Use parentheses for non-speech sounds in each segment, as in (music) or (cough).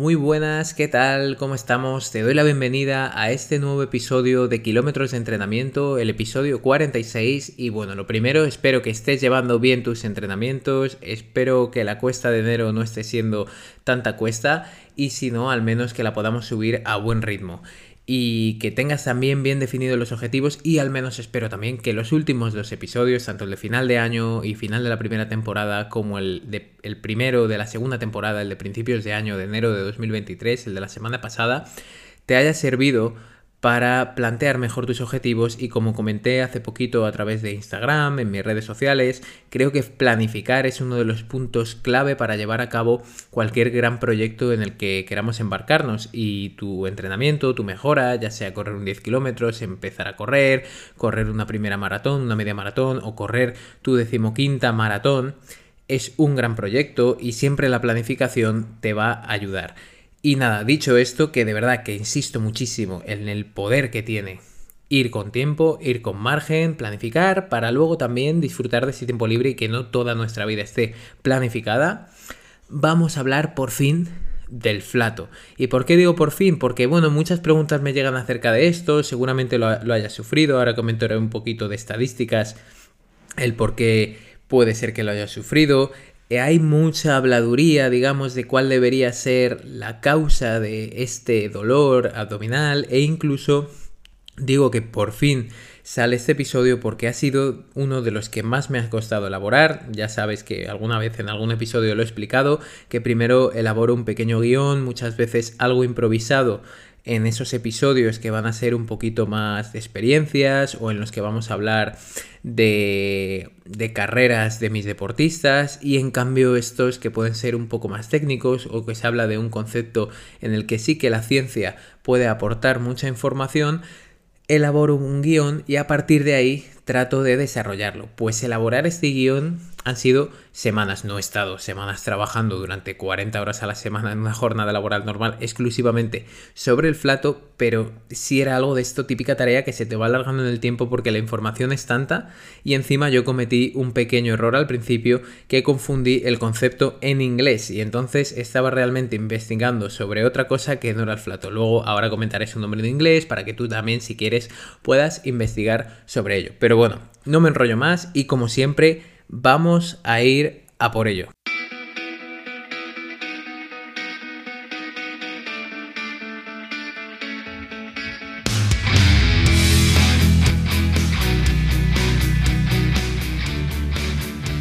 Muy buenas, ¿qué tal? ¿Cómo estamos? Te doy la bienvenida a este nuevo episodio de Kilómetros de Entrenamiento, el episodio 46. Y bueno, lo primero, espero que estés llevando bien tus entrenamientos, espero que la cuesta de enero no esté siendo tanta cuesta y si no, al menos que la podamos subir a buen ritmo y que tengas también bien definidos los objetivos y al menos espero también que los últimos dos episodios, tanto el de final de año y final de la primera temporada como el, de, el primero de la segunda temporada, el de principios de año de enero de 2023, el de la semana pasada, te haya servido para plantear mejor tus objetivos y como comenté hace poquito a través de Instagram, en mis redes sociales, creo que planificar es uno de los puntos clave para llevar a cabo cualquier gran proyecto en el que queramos embarcarnos y tu entrenamiento, tu mejora, ya sea correr un 10 kilómetros, empezar a correr, correr una primera maratón, una media maratón o correr tu decimoquinta maratón, es un gran proyecto y siempre la planificación te va a ayudar. Y nada, dicho esto, que de verdad que insisto muchísimo en el poder que tiene ir con tiempo, ir con margen, planificar, para luego también disfrutar de ese tiempo libre y que no toda nuestra vida esté planificada, vamos a hablar por fin del flato. ¿Y por qué digo por fin? Porque, bueno, muchas preguntas me llegan acerca de esto, seguramente lo, lo hayas sufrido, ahora comentaré un poquito de estadísticas, el por qué puede ser que lo hayas sufrido, hay mucha habladuría, digamos, de cuál debería ser la causa de este dolor abdominal e incluso digo que por fin sale este episodio porque ha sido uno de los que más me ha costado elaborar. Ya sabes que alguna vez en algún episodio lo he explicado, que primero elaboro un pequeño guion, muchas veces algo improvisado en esos episodios que van a ser un poquito más de experiencias o en los que vamos a hablar de, de, carreras de mis deportistas y en cambio estos que pueden ser un poco más técnicos o que se habla de un concepto en el que sí que la ciencia puede aportar mucha información, elaboro un guion y a partir de ahí trato de desarrollarlo. Pues elaborar este guion han sido semanas, no he estado semanas trabajando durante 40 horas a la semana en una jornada laboral normal exclusivamente sobre el flato, pero sí era algo de esto típica tarea que se te va alargando en el tiempo porque la información es tanta y encima yo cometí un pequeño error al principio que confundí el concepto en inglés y entonces estaba realmente investigando sobre otra cosa que no era el flato. Luego ahora comentaré su nombre en inglés para que tú también si quieres puedas investigar sobre ello. Pero bueno, no me enrollo más y como siempre Vamos a ir a por ello.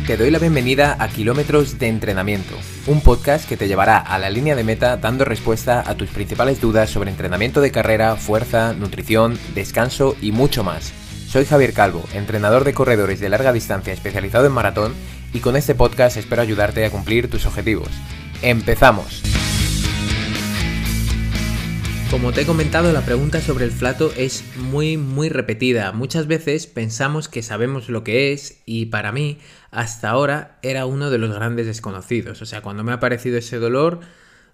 Te doy la bienvenida a Kilómetros de Entrenamiento, un podcast que te llevará a la línea de meta dando respuesta a tus principales dudas sobre entrenamiento de carrera, fuerza, nutrición, descanso y mucho más. Soy Javier Calvo, entrenador de corredores de larga distancia especializado en maratón y con este podcast espero ayudarte a cumplir tus objetivos. ¡Empezamos! Como te he comentado, la pregunta sobre el flato es muy, muy repetida. Muchas veces pensamos que sabemos lo que es y para mí, hasta ahora, era uno de los grandes desconocidos. O sea, cuando me ha aparecido ese dolor,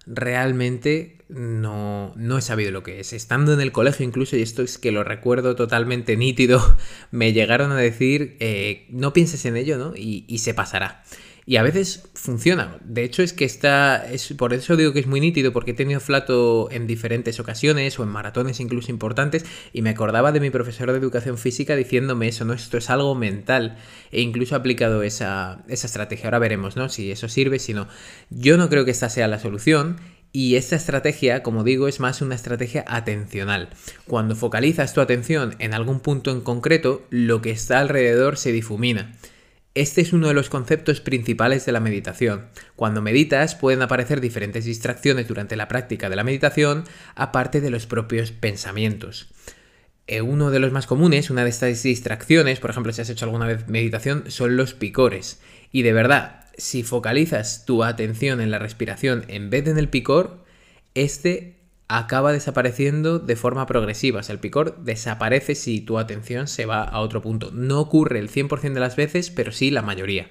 realmente no, no he sabido lo que es. Estando en el colegio incluso, y esto es que lo recuerdo totalmente nítido, (laughs) me llegaron a decir, eh, no pienses en ello, ¿no? Y, y se pasará. Y a veces funciona. De hecho, es que está. Es, por eso digo que es muy nítido, porque he tenido flato en diferentes ocasiones o en maratones incluso importantes. Y me acordaba de mi profesor de educación física diciéndome eso, ¿no? Esto es algo mental. E incluso he aplicado esa, esa estrategia. Ahora veremos, ¿no? Si eso sirve, si no. Yo no creo que esta sea la solución. Y esta estrategia, como digo, es más una estrategia atencional. Cuando focalizas tu atención en algún punto en concreto, lo que está alrededor se difumina. Este es uno de los conceptos principales de la meditación. Cuando meditas pueden aparecer diferentes distracciones durante la práctica de la meditación, aparte de los propios pensamientos. Eh, uno de los más comunes, una de estas distracciones, por ejemplo si has hecho alguna vez meditación, son los picores. Y de verdad, si focalizas tu atención en la respiración en vez de en el picor, este acaba desapareciendo de forma progresiva. O sea, el picor desaparece si tu atención se va a otro punto. No ocurre el 100% de las veces, pero sí la mayoría.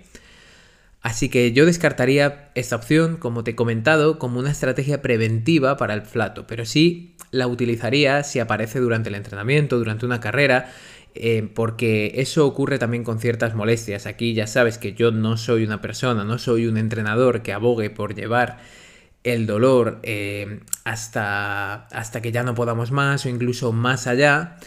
Así que yo descartaría esta opción, como te he comentado, como una estrategia preventiva para el flato, pero sí la utilizaría si aparece durante el entrenamiento, durante una carrera, eh, porque eso ocurre también con ciertas molestias. Aquí ya sabes que yo no soy una persona, no soy un entrenador que abogue por llevar el dolor eh, hasta, hasta que ya no podamos más o incluso más allá,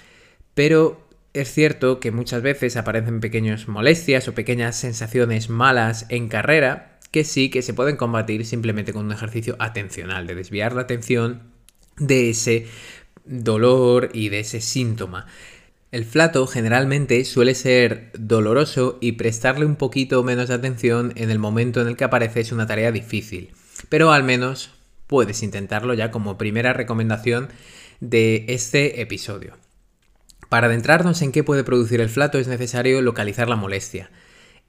pero es cierto que muchas veces aparecen pequeñas molestias o pequeñas sensaciones malas en carrera que sí que se pueden combatir simplemente con un ejercicio atencional, de desviar la atención de ese dolor y de ese síntoma. El flato generalmente suele ser doloroso y prestarle un poquito menos de atención en el momento en el que aparece es una tarea difícil, pero al menos puedes intentarlo ya como primera recomendación de este episodio. Para adentrarnos en qué puede producir el flato es necesario localizar la molestia.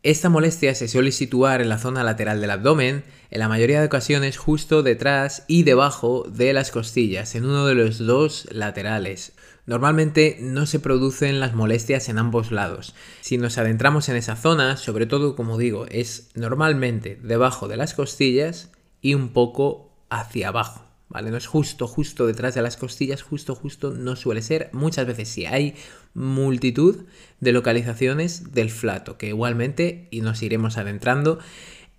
Esta molestia se suele situar en la zona lateral del abdomen, en la mayoría de ocasiones justo detrás y debajo de las costillas, en uno de los dos laterales. Normalmente no se producen las molestias en ambos lados. Si nos adentramos en esa zona, sobre todo como digo, es normalmente debajo de las costillas y un poco hacia abajo. ¿Vale? No es justo, justo detrás de las costillas, justo, justo no suele ser. Muchas veces sí hay multitud de localizaciones del flato, que igualmente, y nos iremos adentrando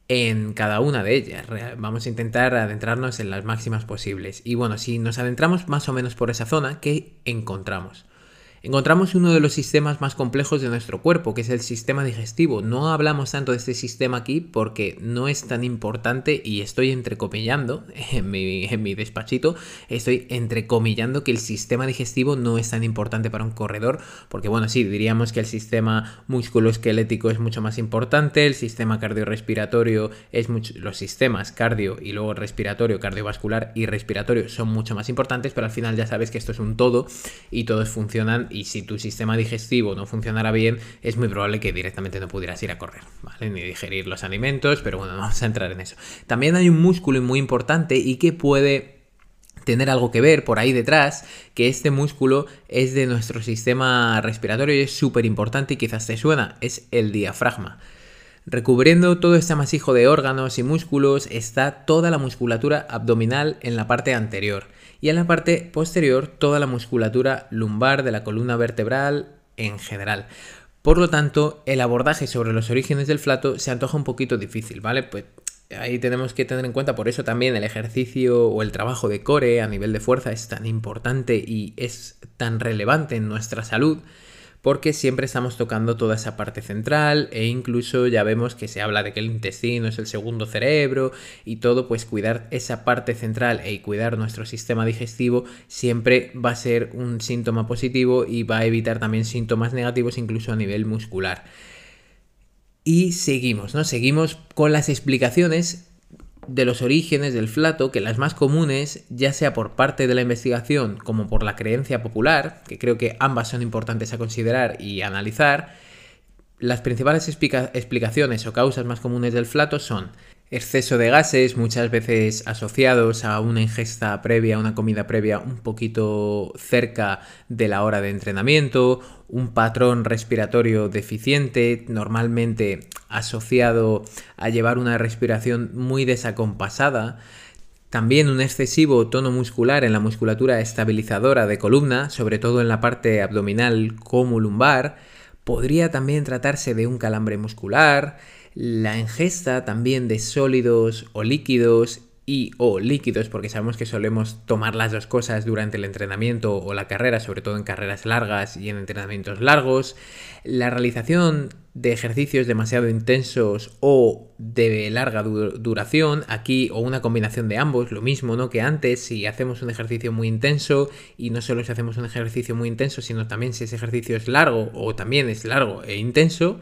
en cada una de ellas. Vamos a intentar adentrarnos en las máximas posibles. Y bueno, si nos adentramos más o menos por esa zona, ¿qué encontramos? Encontramos uno de los sistemas más complejos de nuestro cuerpo, que es el sistema digestivo. No hablamos tanto de este sistema aquí porque no es tan importante y estoy entrecomillando (laughs) en mi, despachito, estoy entrecomillando que el sistema digestivo no es tan importante para un corredor, porque bueno, sí, diríamos que el sistema musculoesquelético es mucho más importante, el sistema cardiorrespiratorio es mucho, los sistemas cardio y luego respiratorio, cardiovascular y respiratorio son mucho más importantes, pero al final ya sabes que esto es un todo y todos funcionan y si tu sistema digestivo no funcionara bien, es muy probable que directamente no pudieras ir a correr, ¿vale? Ni digerir los alimentos, pero bueno, vamos a entrar en eso. También hay un músculo muy importante y que puede tener algo que ver por ahí detrás, que este músculo es de nuestro sistema respiratorio y es súper importante y quizás te suena, es el diafragma. Recubriendo todo este amasijo de órganos y músculos está toda la musculatura abdominal en la parte anterior y en la parte posterior toda la musculatura lumbar de la columna vertebral en general. Por lo tanto, el abordaje sobre los orígenes del flato se antoja un poquito difícil, ¿vale? Pues ahí tenemos que tener en cuenta, por eso también el ejercicio o el trabajo de core a nivel de fuerza es tan importante y es tan relevante en nuestra salud porque siempre estamos tocando toda esa parte central e incluso ya vemos que se habla de que el intestino es el segundo cerebro y todo, pues cuidar esa parte central e cuidar nuestro sistema digestivo siempre va a ser un síntoma positivo y va a evitar también síntomas negativos incluso a nivel muscular. Y seguimos, ¿no? Seguimos con las explicaciones de los orígenes del flato, que las más comunes, ya sea por parte de la investigación como por la creencia popular, que creo que ambas son importantes a considerar y analizar, las principales explicaciones o causas más comunes del flato son exceso de gases, muchas veces asociados a una ingesta previa, una comida previa un poquito cerca de la hora de entrenamiento, un patrón respiratorio deficiente, normalmente asociado a llevar una respiración muy desacompasada, también un excesivo tono muscular en la musculatura estabilizadora de columna, sobre todo en la parte abdominal como lumbar, podría también tratarse de un calambre muscular, la ingesta también de sólidos o líquidos y o líquidos, porque sabemos que solemos tomar las dos cosas durante el entrenamiento o la carrera, sobre todo en carreras largas y en entrenamientos largos, la realización de ejercicios demasiado intensos o de larga duración, aquí o una combinación de ambos, lo mismo ¿no? que antes, si hacemos un ejercicio muy intenso y no solo si hacemos un ejercicio muy intenso, sino también si ese ejercicio es largo o también es largo e intenso,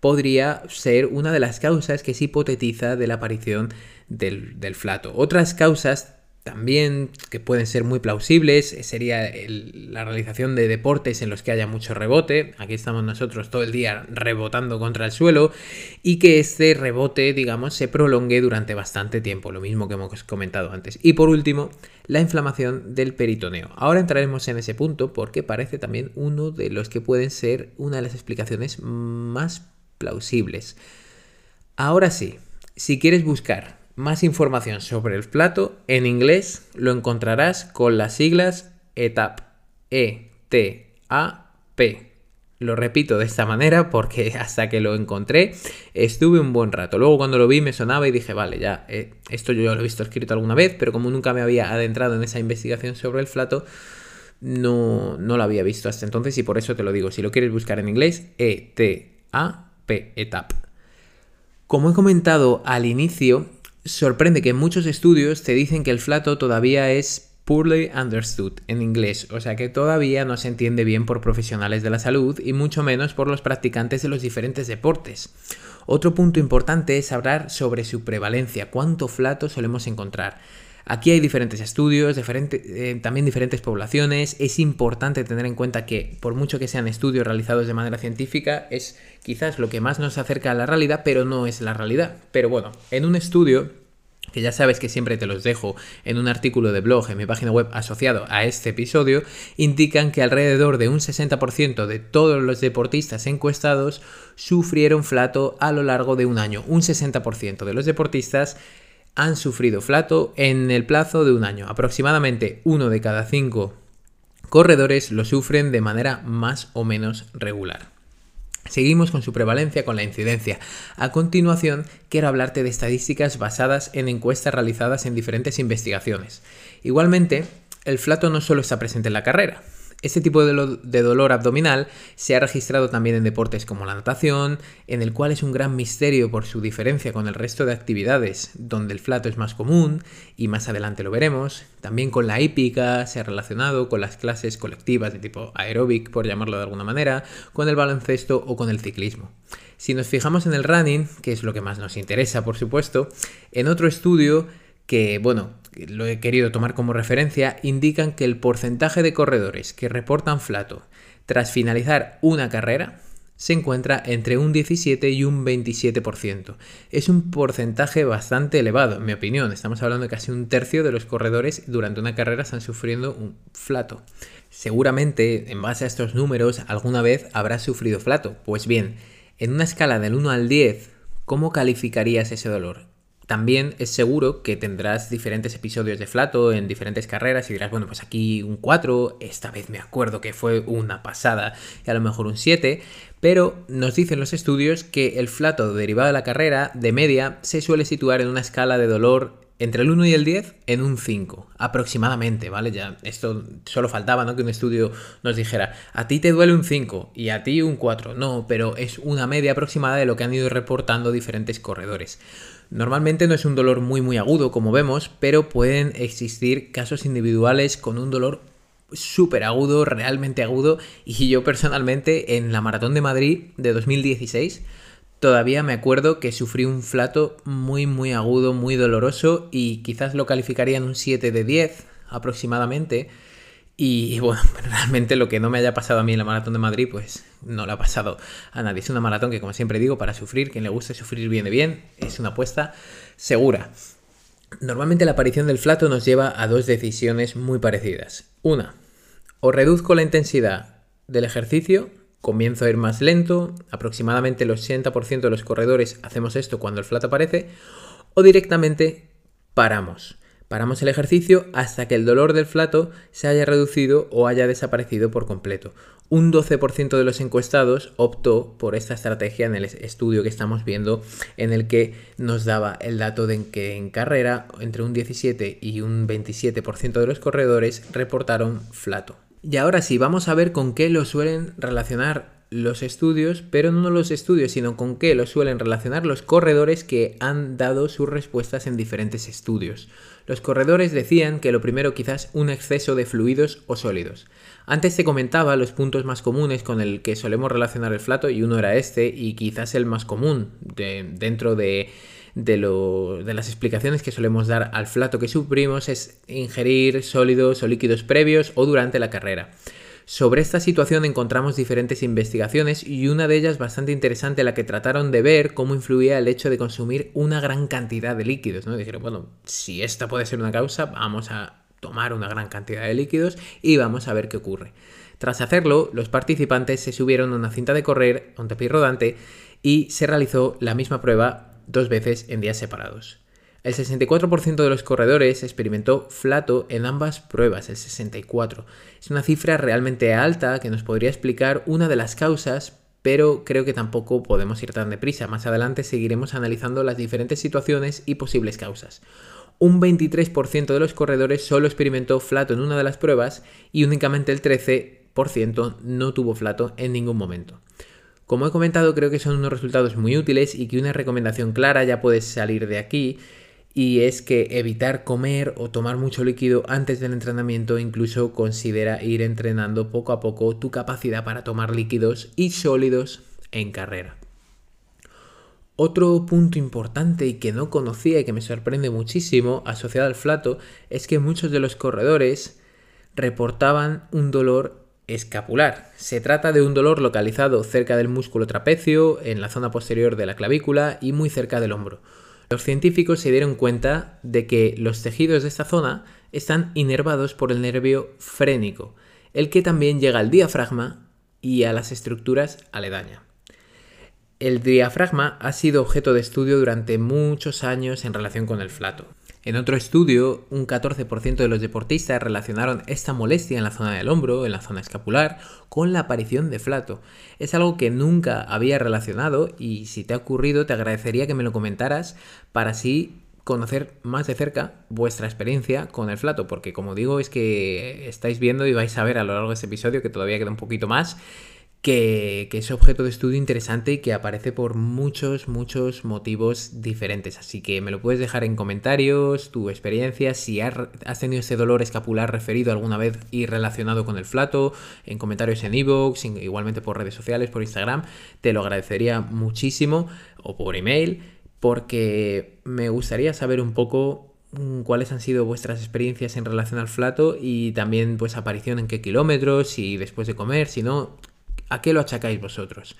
podría ser una de las causas que se hipotetiza de la aparición del, flato. Otras causas también que pueden ser muy plausibles sería la realización de deportes en los que haya mucho rebote. Aquí estamos nosotros todo el día rebotando contra el suelo y que este rebote, digamos, se prolongue durante bastante tiempo, lo mismo que hemos comentado antes. Y por último, la inflamación del peritoneo. Ahora entraremos en ese punto porque parece también uno de los que pueden ser una de las explicaciones más plausibles. Ahora sí, si quieres buscar más información sobre el plato, en inglés lo encontrarás con las siglas ETAP. E-T-A-P. Lo repito de esta manera porque (laughs) hasta que lo encontré estuve un buen rato. Luego cuando lo vi me sonaba y dije, vale, ya, eh, esto yo lo he visto escrito alguna vez, pero como nunca me había adentrado en esa investigación sobre el flato, no, no lo había visto hasta entonces y por eso te lo digo. Si lo quieres buscar en inglés, E-T-A-P, ETAP. Como he comentado al inicio, sorprende que muchos estudios te dicen que el flato todavía es poorly understood en inglés, o sea que todavía no se entiende bien por profesionales de la salud y mucho menos por los practicantes de los diferentes deportes. Otro punto importante es hablar sobre su prevalencia, cuánto flato solemos encontrar. Aquí hay diferentes estudios, eh, también diferentes poblaciones. Es importante tener en cuenta que, por mucho que sean estudios realizados de manera científica, es quizás lo que más nos acerca a la realidad, pero no es la realidad. Pero bueno, en un estudio que ya sabes que siempre te los dejo en un artículo de blog en mi página web asociado a este episodio, indican que alrededor de un 60% de todos los deportistas encuestados sufrieron flato a lo largo de un año. Un 60% de los deportistas han sufrido flato en el plazo de un año. Aproximadamente uno de cada cinco corredores lo sufren de manera más o menos regular. Seguimos con su prevalencia, con la incidencia. A continuación, quiero hablarte de estadísticas basadas en encuestas realizadas en diferentes investigaciones. Igualmente, el flato no solo está presente en la carrera, este tipo de, dolor abdominal se ha registrado también en deportes como la natación, en el cual es un gran misterio por su diferencia con el resto de actividades, donde el flato es más común, y más adelante lo veremos. También con la hípica se ha relacionado con las clases colectivas de tipo aeróbic, por llamarlo de alguna manera, con el baloncesto o con el ciclismo. Si nos fijamos en el running, que es lo que más nos interesa, por supuesto, en otro estudio que, bueno, lo he querido tomar como referencia, indican que el porcentaje de corredores que reportan flato tras finalizar una carrera se encuentra entre un 17 y un 27%. Es un porcentaje bastante elevado, en mi opinión. Estamos hablando de casi un tercio de los corredores durante una carrera están sufriendo un flato. Seguramente, en base a estos números, alguna vez habrás sufrido flato. Pues bien, en una escala del 1 al 10, ¿cómo calificarías ese dolor? También es seguro que tendrás diferentes episodios de flato en diferentes carreras y dirás, bueno, pues aquí un 4, esta vez me acuerdo que fue una pasada y a lo mejor un 7, pero nos dicen los estudios que el flato derivado de la carrera, de media, se suele situar en una escala de dolor entre el 1 y el 10 en un 5, aproximadamente, ¿vale? Ya esto solo faltaba, ¿no? Que un estudio nos dijera, a ti te duele un 5 y a ti un 4. No, pero es una media aproximada de lo que han ido reportando diferentes corredores. Normalmente no es un dolor muy muy agudo como vemos, pero pueden existir casos individuales con un dolor súper agudo, realmente agudo, y yo personalmente en la Maratón de Madrid de 2016 todavía me acuerdo que sufrí un flato muy muy agudo, muy doloroso y quizás lo calificaría en un 7 de 10 aproximadamente y bueno, (laughs) realmente lo que no me haya pasado a mí en la maratón de Madrid, pues no le ha pasado a nadie. Es una maratón que, como siempre digo, para sufrir, quien le guste sufrir viene bien, es una apuesta segura. Normalmente la aparición del flato nos lleva a dos decisiones muy parecidas. Una, o reduzco la intensidad del ejercicio, comienzo a ir más lento, aproximadamente el 80% de los corredores hacemos esto cuando el flato aparece, o directamente paramos. Paramos el ejercicio hasta que el dolor del flato se haya reducido o haya desaparecido por completo. Un 12% de los encuestados optó por esta estrategia en el estudio que estamos viendo en el que nos daba el dato de que en carrera entre un 17 y un 27% de los corredores reportaron flato. Y ahora sí, vamos a ver con qué lo suelen relacionar los estudios, pero no los estudios, sino con qué lo suelen relacionar los corredores que han dado sus respuestas en diferentes estudios. Los corredores decían que lo primero quizás un exceso de fluidos o sólidos. Antes te comentaba los puntos más comunes con el que solemos relacionar el flato y uno era este y quizás el más común dentro de, de, de, las explicaciones que solemos dar al flato que sufrimos es ingerir sólidos o líquidos previos o durante la carrera. Sobre esta situación encontramos diferentes investigaciones y una de ellas bastante interesante la que trataron de ver cómo influía el hecho de consumir una gran cantidad de líquidos. ¿no? Dijeron, bueno, si esta puede ser una causa, vamos a tomar una gran cantidad de líquidos y vamos a ver qué ocurre. Tras hacerlo, los participantes se subieron a una cinta de correr, un tapiz rodante, y se realizó la misma prueba dos veces en días separados. El 64% de los corredores experimentó flato en ambas pruebas, el 64%. Es una cifra realmente alta que nos podría explicar una de las causas, pero creo que tampoco podemos ir tan deprisa. Más adelante seguiremos analizando las diferentes situaciones y posibles causas. Un 23% de los corredores solo experimentó flato en una de las pruebas y únicamente el 13% no tuvo flato en ningún momento. Como he comentado, creo que son unos resultados muy útiles y que una recomendación clara ya puede salir de aquí y es que evitar comer o tomar mucho líquido antes del entrenamiento incluso considera ir entrenando poco a poco tu capacidad para tomar líquidos y sólidos en carrera. Otro punto importante y que no conocía y que me sorprende muchísimo asociado al flato es que muchos de los corredores reportaban un dolor escapular. Se trata de un dolor localizado cerca del músculo trapecio, en la zona posterior de la clavícula y muy cerca del hombro los científicos se dieron cuenta de que los tejidos de esta zona están inervados por el nervio frénico, el que también llega al diafragma y a las estructuras aledañas. El diafragma ha sido objeto de estudio durante muchos años en relación con el flato. En otro estudio, un 14% de los deportistas relacionaron esta molestia en la zona del hombro, en la zona escapular, con la aparición de flato. Es algo que nunca había relacionado y si te ha ocurrido te agradecería que me lo comentaras para así conocer más de cerca vuestra experiencia con el flato, porque como digo es que estáis viendo y vais a ver a lo largo de este episodio que todavía queda un poquito más que, es objeto de estudio interesante y que aparece por muchos, muchos motivos diferentes. Así que me lo puedes dejar en comentarios, tu experiencia, si has tenido ese dolor escapular referido alguna vez y relacionado con el flato, en comentarios en iVoox, igualmente por redes sociales, por Instagram, te lo agradecería muchísimo, o por email, porque me gustaría saber un poco mm, cuáles han sido vuestras experiencias en relación al flato y también pues aparición en qué kilómetros, si después de comer, si no, ¿A qué lo achacáis vosotros?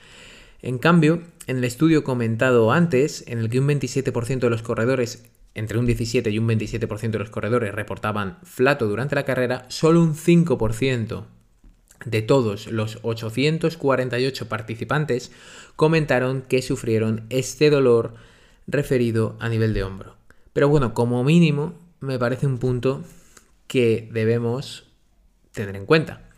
En cambio, en el estudio comentado antes, en el que un 27% de los corredores, entre un 17 y un 27% de los corredores reportaban flato durante la carrera, solo un 5% de todos los 848 participantes comentaron que sufrieron este dolor referido a nivel de hombro. Pero bueno, como mínimo, me parece un punto que debemos tener en cuenta.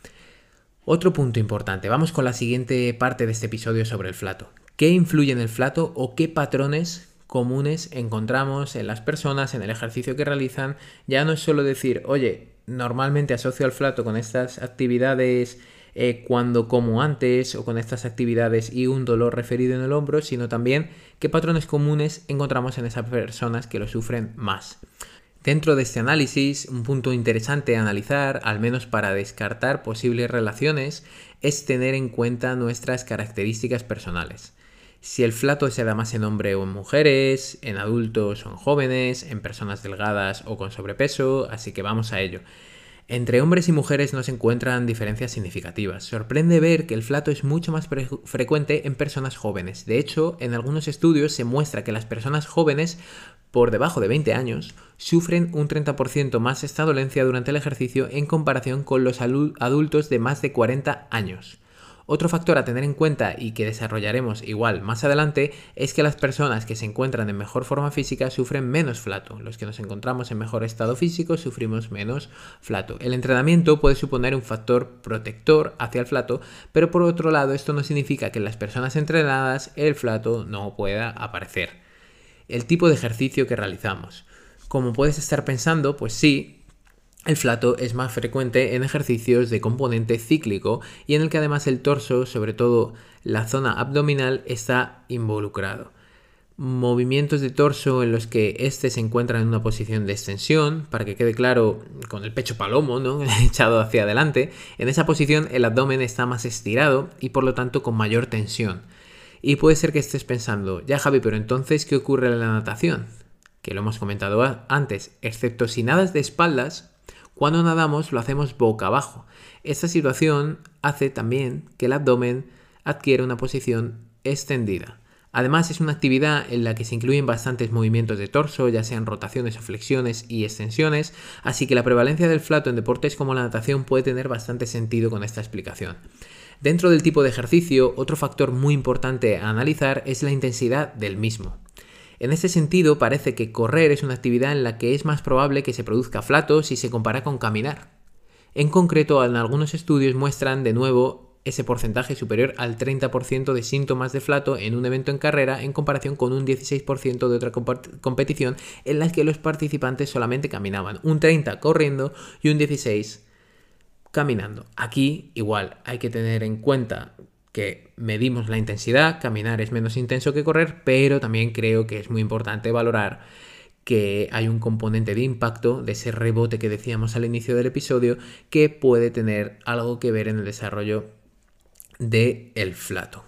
Otro punto importante, vamos con la siguiente parte de este episodio sobre el flato. ¿Qué influye en el flato o qué patrones comunes encontramos en las personas, en el ejercicio que realizan? Ya no es solo decir, oye, normalmente asocio al flato con estas actividades eh, cuando como antes o con estas actividades y un dolor referido en el hombro, sino también qué patrones comunes encontramos en esas personas que lo sufren más. Dentro de este análisis, un punto interesante a analizar, al menos para descartar posibles relaciones, es tener en cuenta nuestras características personales. Si el flato se da más en hombres o en mujeres, en adultos o en jóvenes, en personas delgadas o con sobrepeso, así que vamos a ello. Entre hombres y mujeres no se encuentran diferencias significativas. Sorprende ver que el flato es mucho más frecuente en personas jóvenes. De hecho, en algunos estudios se muestra que las personas jóvenes por debajo de 20 años sufren un 30% más esta dolencia durante el ejercicio en comparación con los adultos de más de 40 años. Otro factor a tener en cuenta y que desarrollaremos igual más adelante es que las personas que se encuentran en mejor forma física sufren menos flato. Los que nos encontramos en mejor estado físico sufrimos menos flato. El entrenamiento puede suponer un factor protector hacia el flato, pero por otro lado esto no significa que en las personas entrenadas el flato no pueda aparecer. El tipo de ejercicio que realizamos. Como puedes estar pensando, pues sí, el flato es más frecuente en ejercicios de componente cíclico y en el que además el torso, sobre todo la zona abdominal, está involucrado. Movimientos de torso en los que éste se encuentra en una posición de extensión, para que quede claro, con el pecho palomo, ¿no? (laughs) echado hacia adelante. En esa posición el abdomen está más estirado y por lo tanto con mayor tensión. Y puede ser que estés pensando, ya Javi, pero entonces, ¿qué ocurre en la natación? Que lo hemos comentado antes, excepto si nadas de espaldas, cuando nadamos lo hacemos boca abajo. Esta situación hace también que el abdomen adquiera una posición extendida. Además es una actividad en la que se incluyen bastantes movimientos de torso, ya sean rotaciones o flexiones y extensiones, así que la prevalencia del flato en deportes como la natación puede tener bastante sentido con esta explicación. Dentro del tipo de ejercicio, otro factor muy importante a analizar es la intensidad del mismo. En ese sentido, parece que correr es una actividad en la que es más probable que se produzca flato si se compara con caminar. En concreto, en algunos estudios muestran de nuevo ese porcentaje superior al 30% de síntomas de flato en un evento en carrera en comparación con un 16% de otra competición en la que los participantes solamente caminaban, un 30 corriendo y un 16 caminando. Aquí igual hay que tener en cuenta que medimos la intensidad, caminar es menos intenso que correr, pero también creo que es muy importante valorar que hay un componente de impacto de ese rebote que decíamos al inicio del episodio que puede tener algo que ver en el desarrollo del el flato.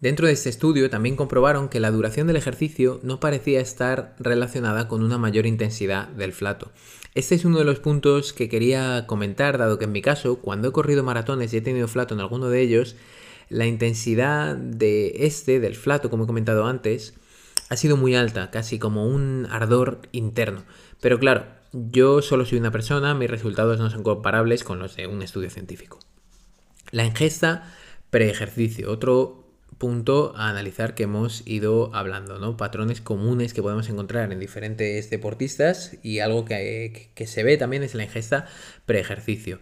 Dentro de este estudio también comprobaron que la duración del ejercicio no parecía estar relacionada con una mayor intensidad del flato. Este es uno de los puntos que quería comentar, dado que en mi caso, cuando he corrido maratones y he tenido flato en alguno de ellos, la intensidad de este, del flato, como he comentado antes, ha sido muy alta, casi como un ardor interno. Pero claro, yo solo soy una persona, mis resultados no son comparables con los de un estudio científico. La ingesta pre-ejercicio, otro punto a analizar que hemos ido hablando, ¿no? Patrones comunes que podemos encontrar en diferentes deportistas y algo que, que se ve también es la ingesta pre-ejercicio.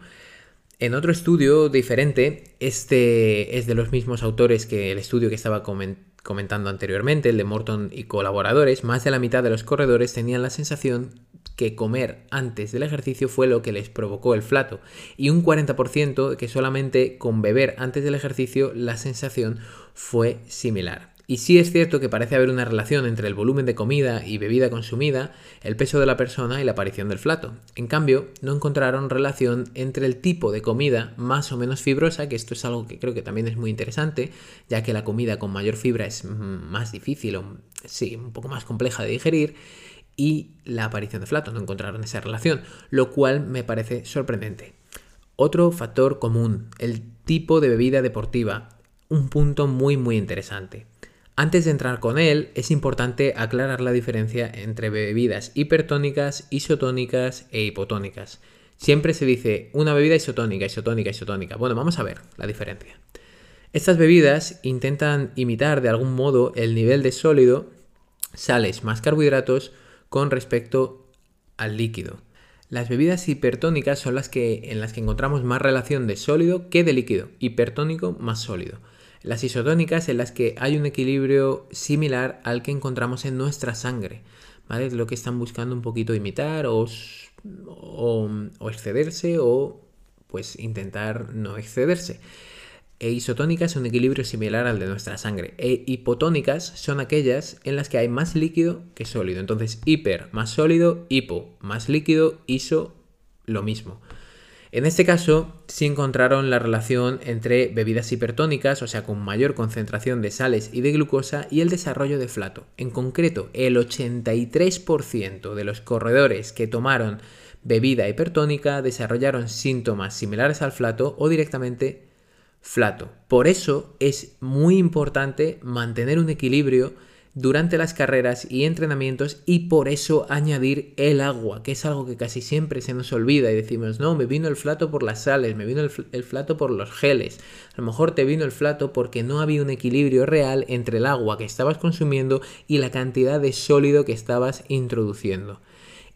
En otro estudio diferente, este es de los mismos autores que el estudio que estaba comentando anteriormente, el de Morton y colaboradores, más de la mitad de los corredores tenían la sensación que comer antes del ejercicio fue lo que les provocó el flato y un 40% que solamente con beber antes del ejercicio la sensación fue similar. Y sí es cierto que parece haber una relación entre el volumen de comida y bebida consumida, el peso de la persona y la aparición del flato. En cambio, no encontraron relación entre el tipo de comida más o menos fibrosa, que esto es algo que creo que también es muy interesante, ya que la comida con mayor fibra es más difícil o sí, un poco más compleja de digerir, y la aparición de flato. No encontraron esa relación, lo cual me parece sorprendente. Otro factor común, el tipo de bebida deportiva. Un punto muy muy interesante. Antes de entrar con él, es importante aclarar la diferencia entre bebidas hipertónicas, isotónicas e hipotónicas. Siempre se dice una bebida isotónica, isotónica, isotónica. Bueno, vamos a ver la diferencia. Estas bebidas intentan imitar de algún modo el nivel de sólido, sales más carbohidratos con respecto al líquido. Las bebidas hipertónicas son las que en las que encontramos más relación de sólido que de líquido, hipertónico más sólido las isotónicas en las que hay un equilibrio similar al que encontramos en nuestra sangre, ¿vale? Lo que están buscando un poquito imitar o, excederse o pues intentar no excederse. E isotónicas un equilibrio similar al de nuestra sangre. E hipotónicas son aquellas en las que hay más líquido que sólido. Entonces, hiper más sólido, hipo más líquido, iso lo mismo. En este caso, sí encontraron la relación entre bebidas hipertónicas, o sea, con mayor concentración de sales y de glucosa, y el desarrollo de flato. En concreto, el 83% de los corredores que tomaron bebida hipertónica desarrollaron síntomas similares al flato o directamente flato. Por eso es muy importante mantener un equilibrio durante las carreras y entrenamientos y por eso añadir el agua, que es algo que casi siempre se nos olvida y decimos, no, me vino el flato por las sales, me vino el, flato por los geles, a lo mejor te vino el flato porque no había un equilibrio real entre el agua que estabas consumiendo y la cantidad de sólido que estabas introduciendo.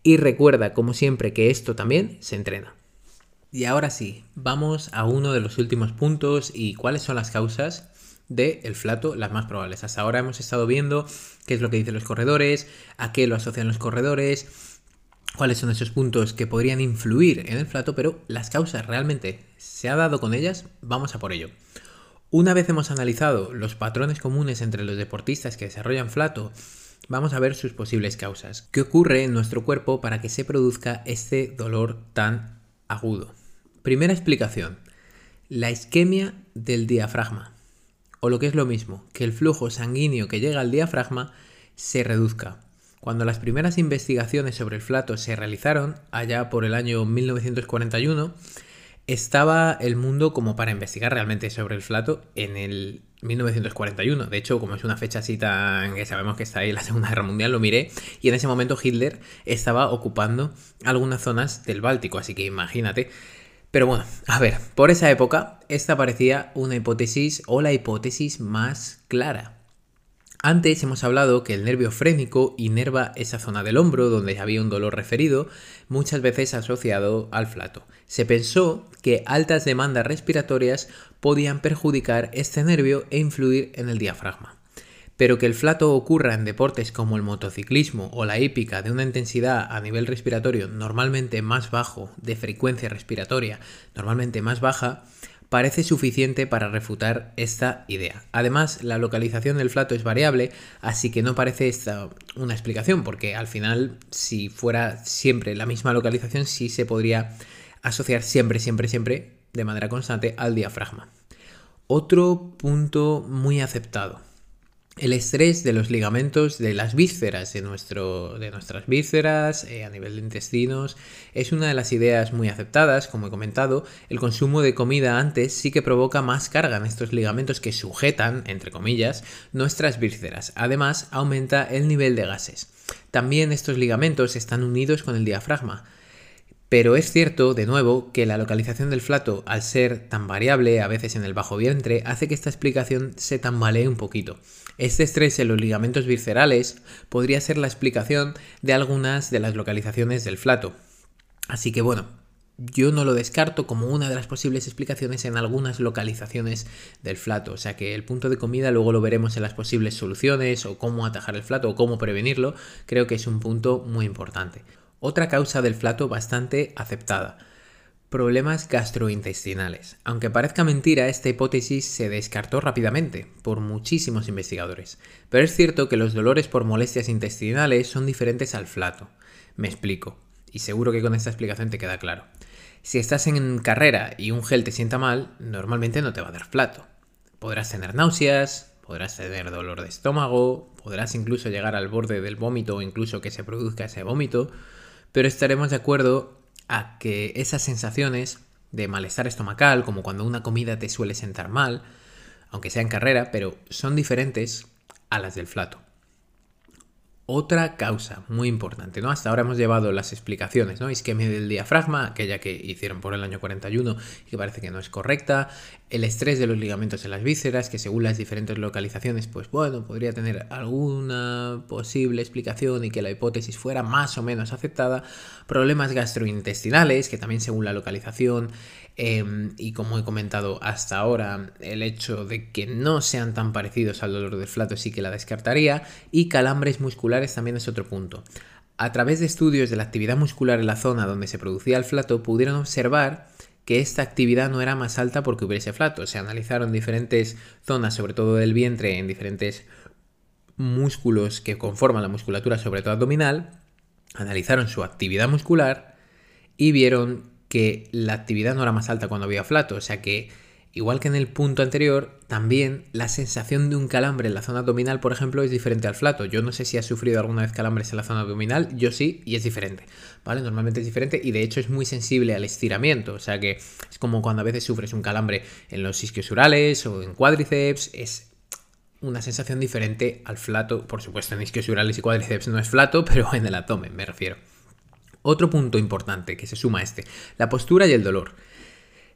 Y recuerda, como siempre, que esto también se entrena. Y ahora sí, vamos a uno de los últimos puntos y cuáles son las causas del el flato, las más probables. Hasta ahora hemos estado viendo qué es lo que dicen los corredores, a qué lo asocian los corredores, cuáles son esos puntos que podrían influir en el flato, pero las causas realmente se ha dado con ellas, vamos a por ello. Una vez hemos analizado los patrones comunes entre los deportistas que desarrollan flato, vamos a ver sus posibles causas. ¿Qué ocurre en nuestro cuerpo para que se produzca este dolor tan agudo? Primera explicación, la isquemia del diafragma o lo que es lo mismo, que el flujo sanguíneo que llega al diafragma se reduzca. Cuando las primeras investigaciones sobre el flato se realizaron, allá por el año 1941, estaba el mundo como para investigar realmente sobre el flato en el 1941. De hecho, como es una fecha así tan que sabemos que está ahí la Segunda Guerra Mundial, lo miré y en ese momento Hitler estaba ocupando algunas zonas del Báltico, así que imagínate pero bueno, a ver, por esa época, esta parecía una hipótesis o la hipótesis más clara. Antes hemos hablado que el nervio frénico inerva esa zona del hombro donde había un dolor referido, muchas veces asociado al flato. Se pensó que altas demandas respiratorias podían perjudicar este nervio e influir en el diafragma. Pero que el flato ocurra en deportes como el motociclismo o la hípica de una intensidad a nivel respiratorio normalmente más bajo, de frecuencia respiratoria normalmente más baja, parece suficiente para refutar esta idea. Además, la localización del flato es variable, así que no parece esta una explicación, porque al final, si fuera siempre la misma localización, sí se podría asociar siempre, siempre, siempre, de manera constante, al diafragma. Otro punto muy aceptado el estrés de los ligamentos de las vísceras, de, nuestro, de nuestras vísceras, eh, a nivel de intestinos, es una de las ideas muy aceptadas, como he comentado. El consumo de comida antes sí que provoca más carga en estos ligamentos que sujetan, entre comillas, nuestras vísceras. Además, aumenta el nivel de gases. También estos ligamentos están unidos con el diafragma. Pero es cierto, de nuevo, que la localización del flato, al ser tan variable, a veces en el bajo vientre, hace que esta explicación se tambalee un poquito. Este estrés en los ligamentos viscerales podría ser la explicación de algunas de las localizaciones del flato. Así que bueno, yo no lo descarto como una de las posibles explicaciones en algunas localizaciones del flato. O sea que el punto de comida luego lo veremos en las posibles soluciones o cómo atajar el flato o cómo prevenirlo. Creo que es un punto muy importante. Otra causa del flato bastante aceptada problemas gastrointestinales. Aunque parezca mentira, esta hipótesis se descartó rápidamente por muchísimos investigadores. Pero es cierto que los dolores por molestias intestinales son diferentes al flato. Me explico, y seguro que con esta explicación te queda claro. Si estás en carrera y un gel te sienta mal, normalmente no te va a dar flato. Podrás tener náuseas, podrás tener dolor de estómago, podrás incluso llegar al borde del vómito o incluso que se produzca ese vómito, pero estaremos de acuerdo a que esas sensaciones de malestar estomacal, como cuando una comida te suele sentar mal, aunque sea en carrera, pero son diferentes a las del flato. Otra causa muy importante, ¿no? Hasta ahora hemos llevado las explicaciones, ¿no? Isquemia del diafragma, aquella que hicieron por el año 41 y que parece que no es correcta, el estrés de los ligamentos en las vísceras, que según las diferentes localizaciones, pues bueno, podría tener alguna posible explicación y que la hipótesis fuera más o menos aceptada, problemas gastrointestinales, que también según la localización, Em, y como he comentado hasta ahora, el hecho de que no sean tan parecidos al dolor del flato sí que la descartaría. Y calambres musculares también es otro punto. A través de estudios de la actividad muscular en la zona donde se producía el flato, pudieron observar que esta actividad no era más alta porque hubiese flato. Se analizaron diferentes zonas, sobre todo del vientre, en diferentes músculos que conforman la musculatura, sobre todo abdominal, analizaron su actividad muscular y vieron que la actividad no era más alta cuando había flato, o sea que igual que en el punto anterior, también la sensación de un calambre en la zona abdominal, por ejemplo, es diferente al flato. Yo no sé si has sufrido alguna vez calambres en la zona abdominal, yo sí, y es diferente, ¿vale? Normalmente es diferente y de hecho es muy sensible al estiramiento, o sea que es como cuando a veces sufres un calambre en los isquiosurales o en cuádriceps, es una sensación diferente al flato, por supuesto en isquiosurales y cuádriceps no es flato, (laughs) pero en el abdomen me refiero. Otro punto importante que se suma a este, la postura y el dolor.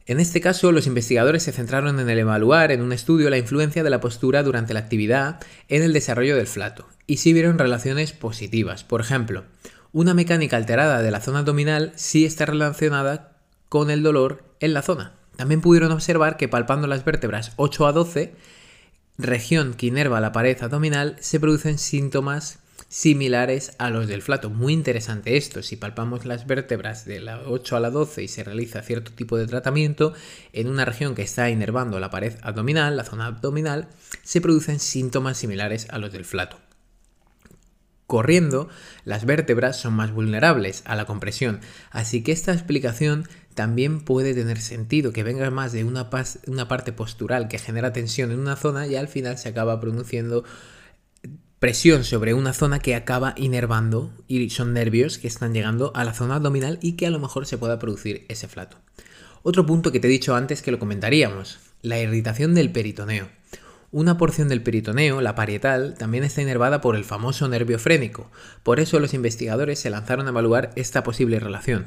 En este caso, los investigadores se centraron en el evaluar en un estudio la influencia de la postura durante la actividad en el desarrollo del flato, y sí vieron relaciones positivas. Por ejemplo, una mecánica alterada de la zona abdominal sí está relacionada con el dolor en la zona. También pudieron observar que palpando las vértebras 8 a 12, región que inerva la pared abdominal, se producen síntomas similares a los del flato. Muy interesante esto. Si palpamos las vértebras de la 8 a la 12 y se realiza cierto tipo de tratamiento, en una región que está inervando la pared abdominal, la zona abdominal, se producen síntomas similares a los del flato. Corriendo, las vértebras son más vulnerables a la compresión, así que esta explicación también puede tener sentido, que venga más de una, una parte postural que genera tensión en una zona y al final se acaba produciendo presión sobre una zona que acaba inervando y son nervios que están llegando a la zona abdominal y que a lo mejor se pueda producir ese flato. Otro punto que te he dicho antes que lo comentaríamos, la irritación del peritoneo. Una porción del peritoneo, la parietal, también está inervada por el famoso nervio frénico. Por eso los investigadores se lanzaron a evaluar esta posible relación.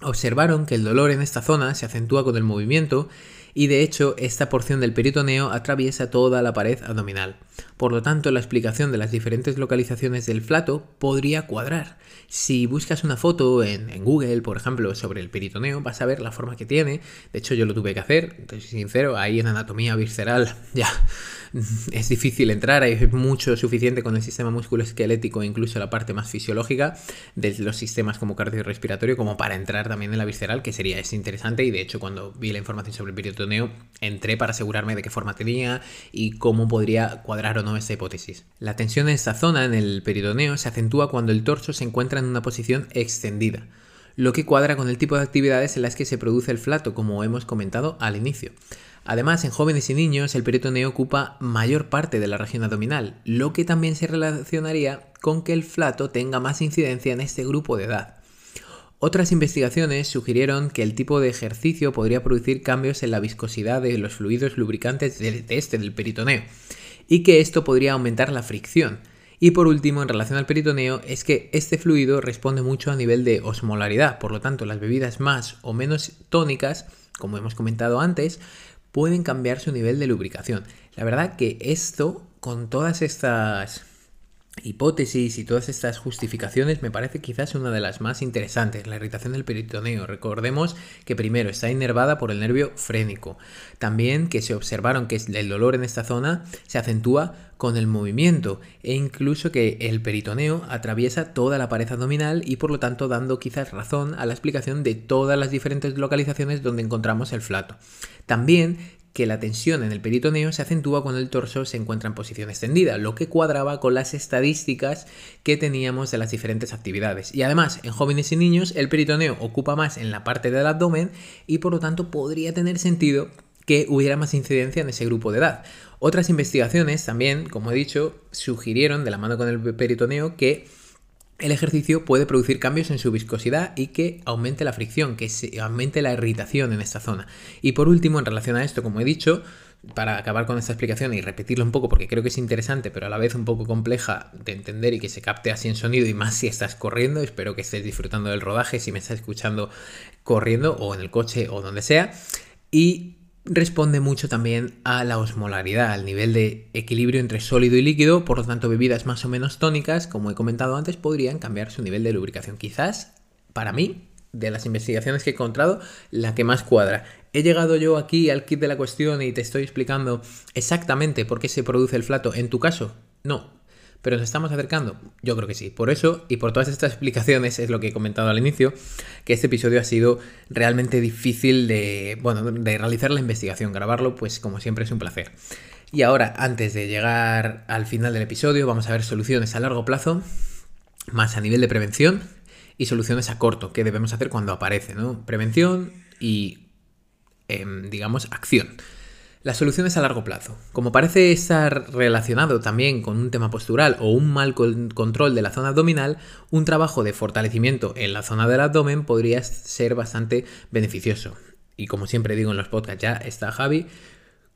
Observaron que el dolor en esta zona se acentúa con el movimiento y de hecho esta porción del peritoneo atraviesa toda la pared abdominal. Por lo tanto, la explicación de las diferentes localizaciones del flato podría cuadrar. Si buscas una foto en, Google, por ejemplo, sobre el peritoneo, vas a ver la forma que tiene. De hecho, yo lo tuve que hacer, soy sincero, ahí en anatomía visceral (laughs) ya es difícil entrar, hay mucho suficiente con el sistema musculoesquelético, incluso la parte más fisiológica de los sistemas como cardiorrespiratorio, como para entrar también en la visceral, que sería es interesante. Y de hecho, cuando vi la información sobre el peritoneo, entré para asegurarme de qué forma tenía y cómo podría cuadrar o no esta hipótesis. La tensión en esta zona, en el peritoneo, se acentúa cuando el torso se encuentra en una posición extendida lo que cuadra con el tipo de actividades en las que se produce el flato, como hemos comentado al inicio. Además, en jóvenes y niños el peritoneo ocupa mayor parte de la región abdominal, lo que también se relacionaría con que el flato tenga más incidencia en este grupo de edad. Otras investigaciones sugirieron que el tipo de ejercicio podría producir cambios en la viscosidad de los fluidos lubricantes de este del peritoneo y que esto podría aumentar la fricción. Y por último, en relación al peritoneo, es que este fluido responde mucho a nivel de osmolaridad, por lo tanto las bebidas más o menos tónicas, como hemos comentado antes, pueden cambiar su nivel de lubricación. La verdad que esto, con todas estas hipótesis y todas estas justificaciones me parece quizás una de las más interesantes, la irritación del peritoneo. Recordemos que primero está inervada por el nervio frénico. También que se observaron que el dolor en esta zona se acentúa con el movimiento e incluso que el peritoneo atraviesa toda la pared abdominal y por lo tanto dando quizás razón a la explicación de todas las diferentes localizaciones donde encontramos el flato. También que la tensión en el peritoneo se acentúa cuando el torso se encuentra en posición extendida, lo que cuadraba con las estadísticas que teníamos de las diferentes actividades. Y además, en jóvenes y niños, el peritoneo ocupa más en la parte del abdomen y por lo tanto podría tener sentido que hubiera más incidencia en ese grupo de edad. Otras investigaciones también, como he dicho, sugirieron de la mano con el peritoneo que el ejercicio puede producir cambios en su viscosidad y que aumente la fricción, que se aumente la irritación en esta zona. Y por último, en relación a esto, como he dicho, para acabar con esta explicación y repetirlo un poco porque creo que es interesante, pero a la vez un poco compleja de entender y que se capte así en sonido y más si estás corriendo, espero que estés disfrutando del rodaje, si me estás escuchando corriendo o en el coche o donde sea. Y responde mucho también a la osmolaridad, al nivel de equilibrio entre sólido y líquido, por lo tanto bebidas más o menos tónicas, como he comentado antes, podrían cambiar su nivel de lubricación. Quizás, para mí, de las investigaciones que he encontrado, la que más cuadra. He llegado yo aquí al kit de la cuestión y te estoy explicando exactamente por qué se produce el flato. En tu caso, no, pero nos estamos acercando. Yo creo que sí. Por eso y por todas estas explicaciones es lo que he comentado al inicio, que este episodio ha sido realmente difícil de, bueno, de realizar la investigación. Grabarlo, pues como siempre es un placer. Y ahora, antes de llegar al final del episodio, vamos a ver soluciones a largo plazo, más a nivel de prevención y soluciones a corto, que debemos hacer cuando aparece, ¿no? Prevención y, em, digamos, acción. Las soluciones a largo plazo. Como parece estar relacionado también con un tema postural o un mal control de la zona abdominal, un trabajo de fortalecimiento en la zona del abdomen podría ser bastante beneficioso. Y como siempre digo en los podcasts, ya está Javi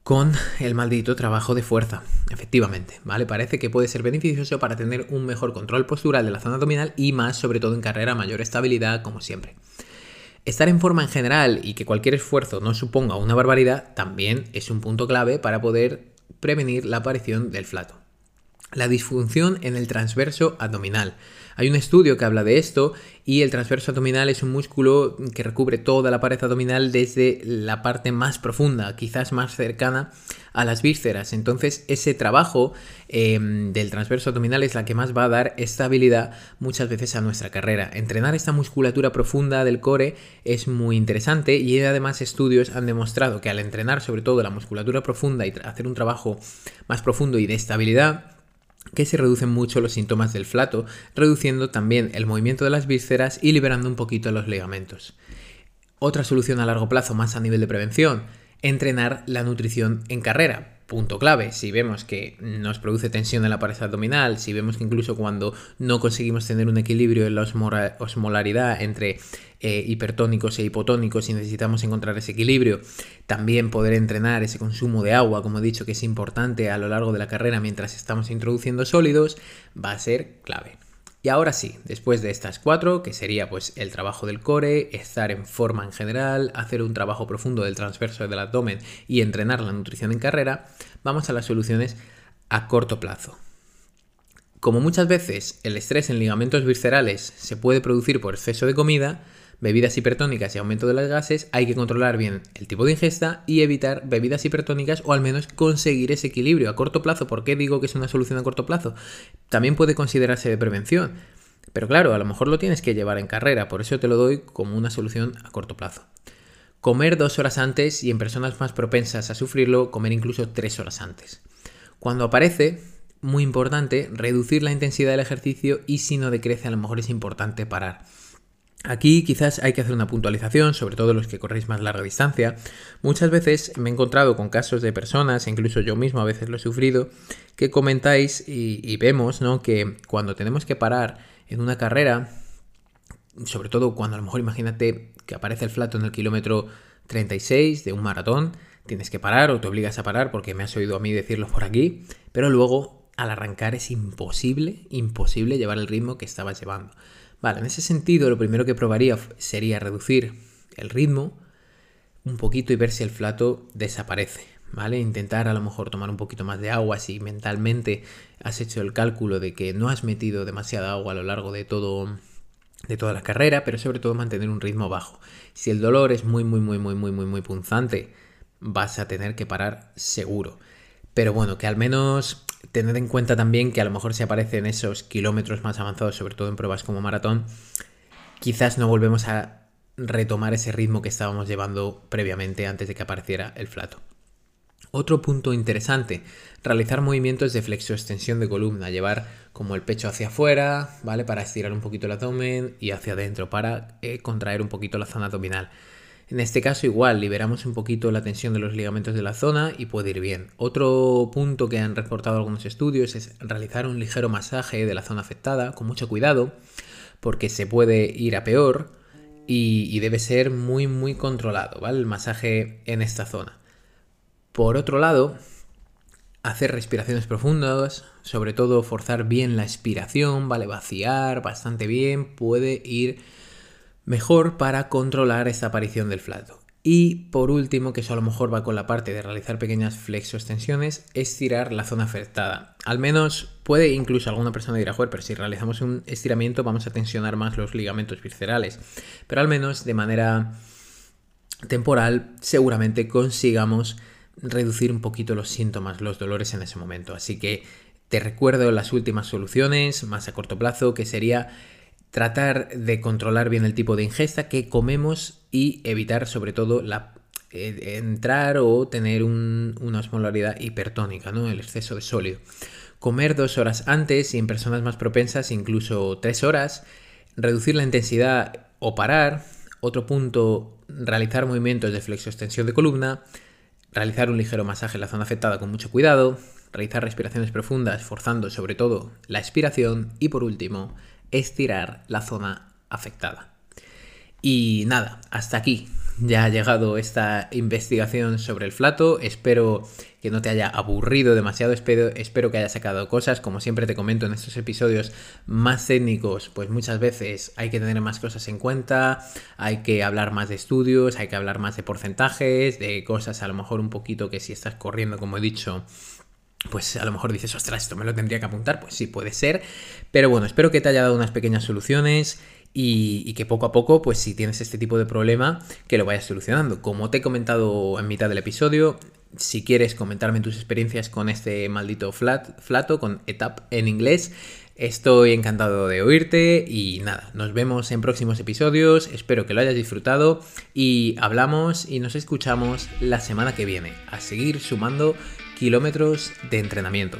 con el maldito trabajo de fuerza. Efectivamente, ¿vale? Parece que puede ser beneficioso para tener un mejor control postural de la zona abdominal y más, sobre todo en carrera, mayor estabilidad, como siempre. Estar en forma en general y que cualquier esfuerzo no suponga una barbaridad también es un punto clave para poder prevenir la aparición del flato. La disfunción en el transverso abdominal. Hay un estudio que habla de esto y el transverso abdominal es un músculo que recubre toda la pared abdominal desde la parte más profunda, quizás más cercana a las vísceras. Entonces ese trabajo em, del transverso abdominal es la que más va a dar estabilidad muchas veces a nuestra carrera. Entrenar esta musculatura profunda del core es muy interesante y además estudios han demostrado que al entrenar sobre todo la musculatura profunda y hacer un trabajo más profundo y de estabilidad, que se reducen mucho los síntomas del flato, reduciendo también el movimiento de las vísceras y liberando un poquito los ligamentos. Otra solución a largo plazo, más a nivel de prevención, entrenar la nutrición en carrera punto clave. Si vemos que nos produce tensión en la pared abdominal, si vemos que incluso cuando no conseguimos tener un equilibrio en la osmolaridad entre eh, hipertónicos e hipotónicos y necesitamos encontrar ese equilibrio, también poder entrenar ese consumo de agua, como he dicho que es importante a lo largo de la carrera mientras estamos introduciendo sólidos, va a ser clave. Y ahora sí, después de estas cuatro, que sería pues el trabajo del core, estar en forma en general, hacer un trabajo profundo del transverso del abdomen y entrenar la nutrición en carrera, vamos a las soluciones a corto plazo. Como muchas veces el estrés en ligamentos viscerales se puede producir por exceso de comida, bebidas hipertónicas y aumento de las gases, hay que controlar bien el tipo de ingesta y evitar bebidas hipertónicas o al menos conseguir ese equilibrio a corto plazo. ¿Por qué digo que es una solución a corto plazo? También puede considerarse de prevención. Pero claro, a lo mejor lo tienes que llevar en carrera, por eso te lo doy como una solución a corto plazo. Comer dos horas antes y en personas más propensas a sufrirlo, comer incluso tres horas antes. Cuando aparece, muy importante, reducir la intensidad del ejercicio y si no decrece, a lo mejor es importante parar. Aquí quizás hay que hacer una puntualización, sobre todo los que corréis más larga distancia. Muchas veces me he encontrado con casos de personas, incluso yo mismo a veces lo he sufrido, que comentáis y, vemos ¿no? que cuando tenemos que parar en una carrera, sobre todo cuando a lo mejor imagínate que aparece el flato en el kilómetro 36 de un maratón, tienes que parar o te obligas a parar porque me has oído a mí decirlo por aquí, pero luego al arrancar es imposible, imposible llevar el ritmo que estabas llevando. Vale, en ese sentido lo primero que probaría sería reducir el ritmo un poquito y ver si el flato desaparece. ¿Vale? Intentar a lo mejor tomar un poquito más de agua si mentalmente has hecho el cálculo de que no has metido demasiada agua a lo largo de todo de toda la carrera, pero sobre todo mantener un ritmo bajo. Si el dolor es muy muy muy muy muy muy muy punzante, vas a tener que parar seguro. Pero bueno, que al menos tened en cuenta también que a lo mejor si aparecen esos kilómetros más avanzados, sobre todo en pruebas como maratón, quizás no volvemos a retomar ese ritmo que estábamos llevando previamente antes de que apareciera el flato. Otro punto interesante, realizar movimientos de flexo-extensión de columna, llevar como el pecho hacia afuera, ¿vale? Para estirar un poquito el abdomen y hacia adentro para eh, contraer un poquito la zona abdominal. En este caso igual, liberamos un poquito la tensión de los ligamentos de la zona y puede ir bien. Otro punto que han reportado algunos estudios es realizar un ligero masaje de la zona afectada con mucho cuidado porque se puede ir a peor y, debe ser muy muy controlado, ¿vale? El masaje en esta zona. Por otro lado, hacer respiraciones profundas, sobre todo forzar bien la expiración, ¿vale? Vaciar bastante bien, puede ir mejor para controlar esta aparición del flato. Y por último, que eso a lo mejor va con la parte de realizar pequeñas flexo-extensiones, estirar la zona afectada. Al menos puede incluso alguna persona dirá, joder, pero si realizamos un estiramiento vamos a tensionar más los ligamentos viscerales. Pero al menos de manera temporal seguramente consigamos reducir un poquito los síntomas, los dolores en ese momento. Así que te recuerdo las últimas soluciones más a corto plazo, que sería tratar de controlar bien el tipo de ingesta que comemos y evitar sobre todo la, eh, entrar o tener una osmolaridad hipertónica, ¿no? el exceso de sólido. Comer dos horas antes y en personas más propensas incluso tres horas. Reducir la intensidad o parar. Otro punto, realizar movimientos de flexo-extensión de columna. Realizar un ligero masaje en la zona afectada con mucho cuidado. Realizar respiraciones profundas forzando sobre todo la expiración. Y por último, estirar la zona afectada. Y nada, hasta aquí ya ha llegado esta investigación sobre el flato. Espero que no te haya aburrido demasiado, espero, espero que haya sacado cosas. Como siempre te comento en estos episodios más técnicos, pues muchas veces hay que tener más cosas en cuenta, hay que hablar más de estudios, hay que hablar más de porcentajes, de cosas a lo mejor un poquito que si estás corriendo, como he dicho, pues a lo mejor dices, ostras, esto me lo tendría que apuntar, pues sí, puede ser. Pero bueno, espero que te haya dado unas pequeñas soluciones y, que poco a poco, pues si tienes este tipo de problema, que lo vayas solucionando. Como te he comentado en mitad del episodio, si quieres comentarme tus experiencias con este maldito flat, flato, con ETAP en inglés, estoy encantado de oírte y nada, nos vemos en próximos episodios, espero que lo hayas disfrutado y hablamos y nos escuchamos la semana que viene. A seguir sumando kilómetros de entrenamiento.